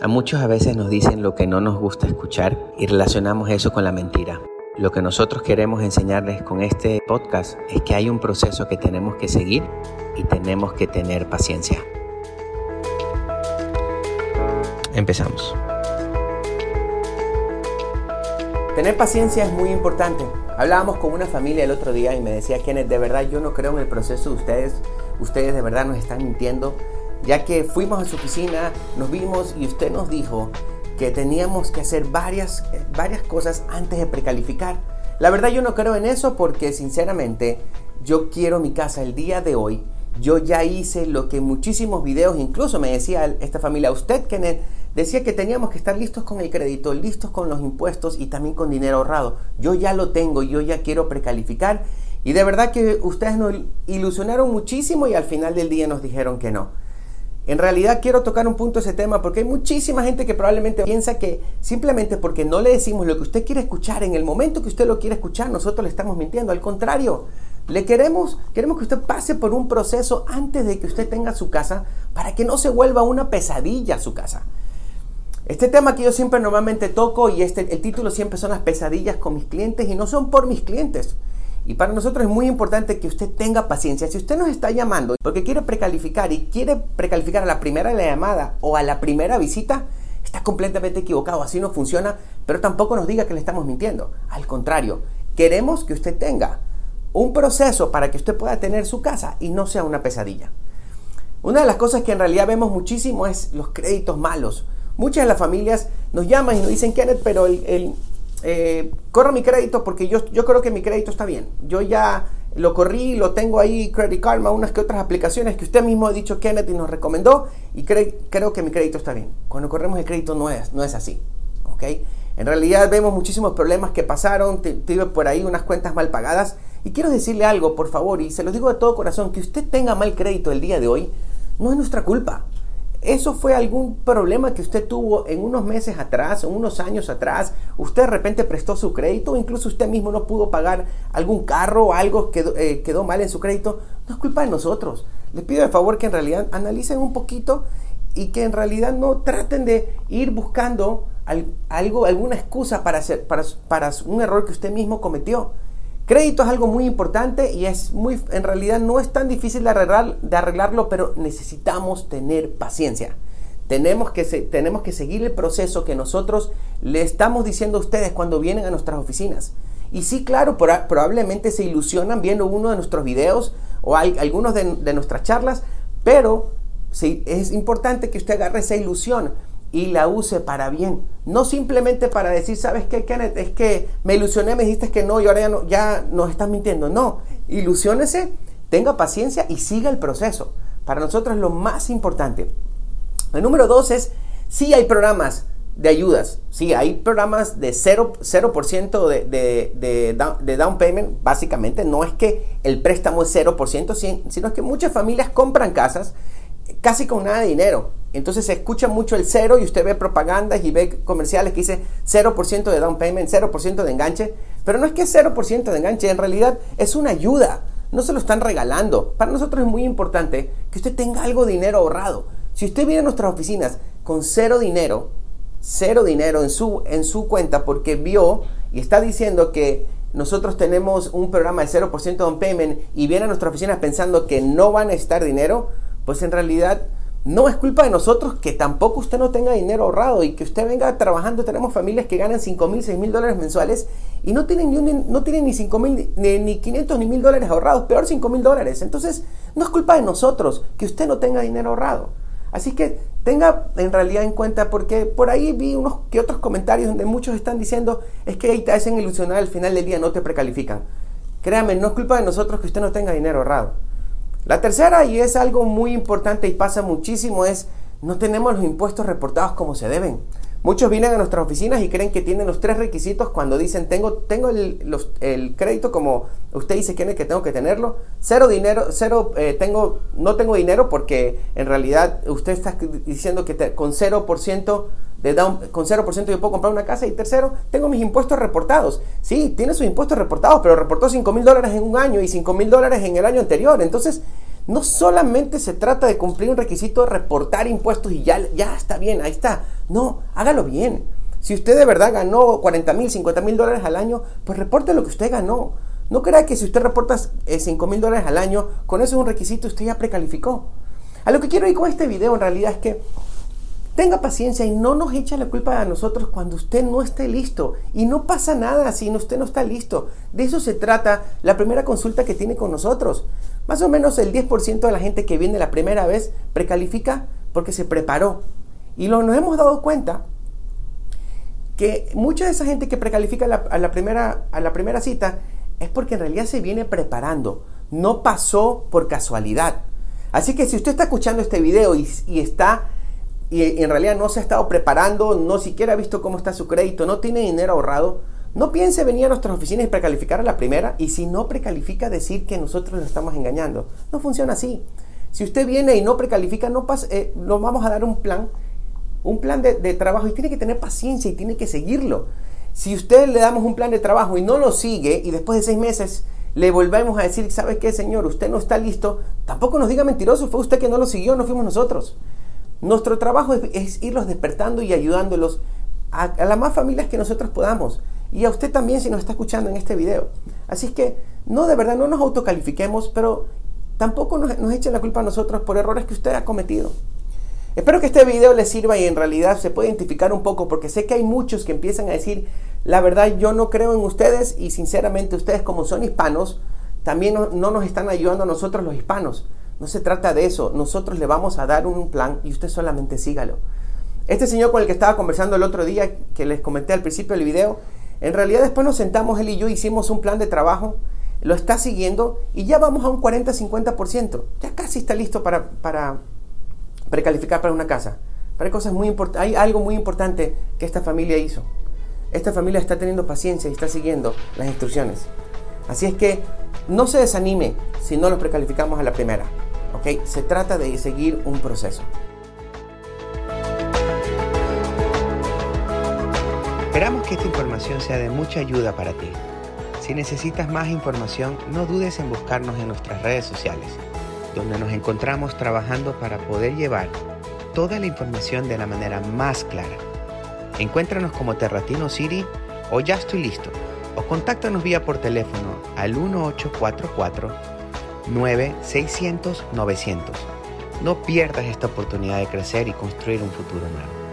A muchos a veces nos dicen lo que no nos gusta escuchar y relacionamos eso con la mentira. Lo que nosotros queremos enseñarles con este podcast es que hay un proceso que tenemos que seguir y tenemos que tener paciencia. Empezamos. Tener paciencia es muy importante. Hablábamos con una familia el otro día y me decía, Kenneth, de verdad yo no creo en el proceso de ustedes. Ustedes de verdad nos están mintiendo ya que fuimos a su oficina, nos vimos y usted nos dijo que teníamos que hacer varias, varias cosas antes de precalificar. La verdad yo no creo en eso porque sinceramente yo quiero mi casa el día de hoy. Yo ya hice lo que muchísimos videos, incluso me decía esta familia, usted Kenneth, decía que teníamos que estar listos con el crédito, listos con los impuestos y también con dinero ahorrado. Yo ya lo tengo, yo ya quiero precalificar. Y de verdad que ustedes nos ilusionaron muchísimo y al final del día nos dijeron que no. En realidad quiero tocar un punto ese tema porque hay muchísima gente que probablemente piensa que simplemente porque no le decimos lo que usted quiere escuchar en el momento que usted lo quiere escuchar, nosotros le estamos mintiendo. Al contrario, le queremos, queremos que usted pase por un proceso antes de que usted tenga su casa para que no se vuelva una pesadilla su casa. Este tema que yo siempre normalmente toco y este, el título siempre son las pesadillas con mis clientes y no son por mis clientes. Y para nosotros es muy importante que usted tenga paciencia. Si usted nos está llamando porque quiere precalificar y quiere precalificar a la primera llamada o a la primera visita, está completamente equivocado. Así no funciona, pero tampoco nos diga que le estamos mintiendo. Al contrario, queremos que usted tenga un proceso para que usted pueda tener su casa y no sea una pesadilla. Una de las cosas que en realidad vemos muchísimo es los créditos malos. Muchas de las familias nos llaman y nos dicen, Kenneth, pero el, eh, corro mi crédito porque yo, yo creo que mi crédito está bien. Yo ya lo corrí, lo tengo ahí, Credit Karma, unas que otras aplicaciones que usted mismo ha dicho, Kenneth, y nos recomendó, y creo que mi crédito está bien. Cuando corremos el crédito no es, no es así. ¿ok? En realidad vemos muchísimos problemas que pasaron, tuve por ahí unas cuentas mal pagadas, y quiero decirle algo, por favor, y se lo digo de todo corazón, que usted tenga mal crédito el día de hoy, no es nuestra culpa. ¿Eso fue algún problema que usted tuvo en unos meses atrás, o unos años atrás? ¿Usted de repente prestó su crédito o incluso usted mismo no pudo pagar algún carro o algo quedó, eh, quedó mal en su crédito? No es culpa de nosotros. Les pido de favor que en realidad analicen un poquito y que en realidad no traten de ir buscando algo, alguna excusa para, hacer, para, para un error que usted mismo cometió. Crédito es algo muy importante y es muy, en realidad no es tan difícil de, arreglar, de arreglarlo, pero necesitamos tener paciencia. Tenemos que, tenemos que seguir el proceso que nosotros le estamos diciendo a ustedes cuando vienen a nuestras oficinas. Y sí, claro, probablemente se ilusionan viendo uno de nuestros videos o algunos de, de nuestras charlas, pero sí, es importante que usted agarre esa ilusión y la use para bien. No simplemente para decir, ¿sabes qué, Kenneth? Es que me ilusioné, me dijiste que no y ahora ya, no, ya nos estás mintiendo. No, ilusiónese, tenga paciencia y siga el proceso. Para nosotros es lo más importante. El número dos es, sí hay programas de ayudas. Sí, hay programas de 0%, de, de, de, down payment. Básicamente, no es que el préstamo es 0%, sino que muchas familias compran casas casi con nada de dinero. Entonces se escucha mucho el cero y usted ve propagandas y ve comerciales que dice 0% de down payment, 0% de enganche. Pero no es que es 0% de enganche, en realidad es una ayuda. No se lo están regalando. Para nosotros es muy importante que usted tenga algo de dinero ahorrado. Si usted viene a nuestras oficinas con cero dinero, cero dinero en su, en su cuenta porque vio y está diciendo que nosotros tenemos un programa de 0% down payment y viene a nuestras oficinas pensando que no van a estar dinero, pues en realidad no es culpa de nosotros que tampoco usted no tenga dinero ahorrado y que usted venga trabajando. Tenemos familias que ganan 5 mil, 6 mil dólares mensuales y no tienen ni, no tienen ni 5 mil, ni, ni 500 ni mil dólares ahorrados, peor 5 mil dólares. Entonces, no es culpa de nosotros que usted no tenga dinero ahorrado. Así que tenga en realidad en cuenta, porque por ahí vi unos que otros comentarios donde muchos están diciendo es que ahí te hacen ilusionar al final del día, no te precalifican. Créame, no es culpa de nosotros que usted no tenga dinero ahorrado. La tercera, y es algo muy importante y pasa muchísimo, es no tenemos los impuestos reportados como se deben. Muchos vienen a nuestras oficinas y creen que tienen los tres requisitos cuando dicen tengo, tengo el, crédito como usted dice que tengo que tenerlo. Cero dinero, cero, eh, tengo, no tengo dinero porque en realidad usted está diciendo que con 0% de con 0% yo puedo comprar una casa. Y tercero, tengo mis impuestos reportados. Sí, tiene sus impuestos reportados, pero reportó 5 mil dólares en un año y 5 mil dólares en el año anterior. Entonces, no solamente se trata de cumplir un requisito de reportar impuestos y ya, ya está bien, ahí está. No, hágalo bien. Si usted de verdad ganó 40 mil, 50 mil dólares al año, pues reporte lo que usted ganó. No crea que si usted reporta 5 eh, mil dólares al año, con eso es un requisito, usted ya precalificó. A lo que quiero ir con este video en realidad es que tenga paciencia y no nos eche la culpa a nosotros cuando usted no esté listo. Y no pasa nada si usted no está listo. De eso se trata la primera consulta que tiene con nosotros. Más o menos el 10% de la gente que viene la primera vez precalifica porque se preparó. Y lo, nos hemos dado cuenta que mucha de esa gente que precalifica a, la primera, a la primera cita es porque en realidad se viene preparando. No pasó por casualidad. Así que si usted está escuchando este video y está y en realidad no se ha estado preparando, no siquiera ha visto cómo está su crédito, no tiene dinero ahorrado, no piense venir a nuestras oficinas y precalificar a la primera y si no precalifica decir que nosotros lo estamos engañando. No funciona así. Si usted viene y no precalifica, no pasa, eh, nos vamos a dar un plan, un plan de, de trabajo y tiene que tener paciencia y tiene que seguirlo. Si usted le damos un plan de trabajo y no lo sigue y después de seis meses le volvemos a decir, ¿sabe qué, señor? Usted no está listo. Tampoco nos diga mentiroso, fue usted que no lo siguió, no fuimos nosotros. Nuestro trabajo es, irlos despertando y ayudándolos a, las más familias que nosotros podamos. Y a usted también si nos está escuchando en este video. Así es que no, de verdad, no nos autocalifiquemos, pero tampoco nos, nos echen la culpa a nosotros por errores que usted ha cometido. Espero que este video les sirva y en realidad se pueda identificar un poco porque sé que hay muchos que empiezan a decir, la verdad yo no creo en ustedes y sinceramente ustedes como son hispanos, también no nos están ayudando a nosotros los hispanos. No se trata de eso. Nosotros le vamos a dar un plan y usted solamente sígalo. Este señor con el que estaba conversando el otro día, que les comenté al principio del video, en realidad después nos sentamos él y yo, hicimos un plan de trabajo, lo está siguiendo y ya vamos a un 40-50%. Ya casi está listo para, para precalificar para una casa. Pero hay, cosas muy hay algo muy importante que esta familia hizo. Esta familia está teniendo paciencia y está siguiendo las instrucciones. Así es que no se desanime si no lo precalificamos a la primera. ¿ok? Se trata de seguir un proceso. Esperamos que esta información sea de mucha ayuda para ti. Si necesitas más información, no dudes en buscarnos en nuestras redes sociales, donde nos encontramos trabajando para poder llevar toda la información de la manera más clara. Encuéntranos como Terratino City o Ya estoy listo o contáctanos vía por teléfono al 1844 9600 900. No pierdas esta oportunidad de crecer y construir un futuro nuevo.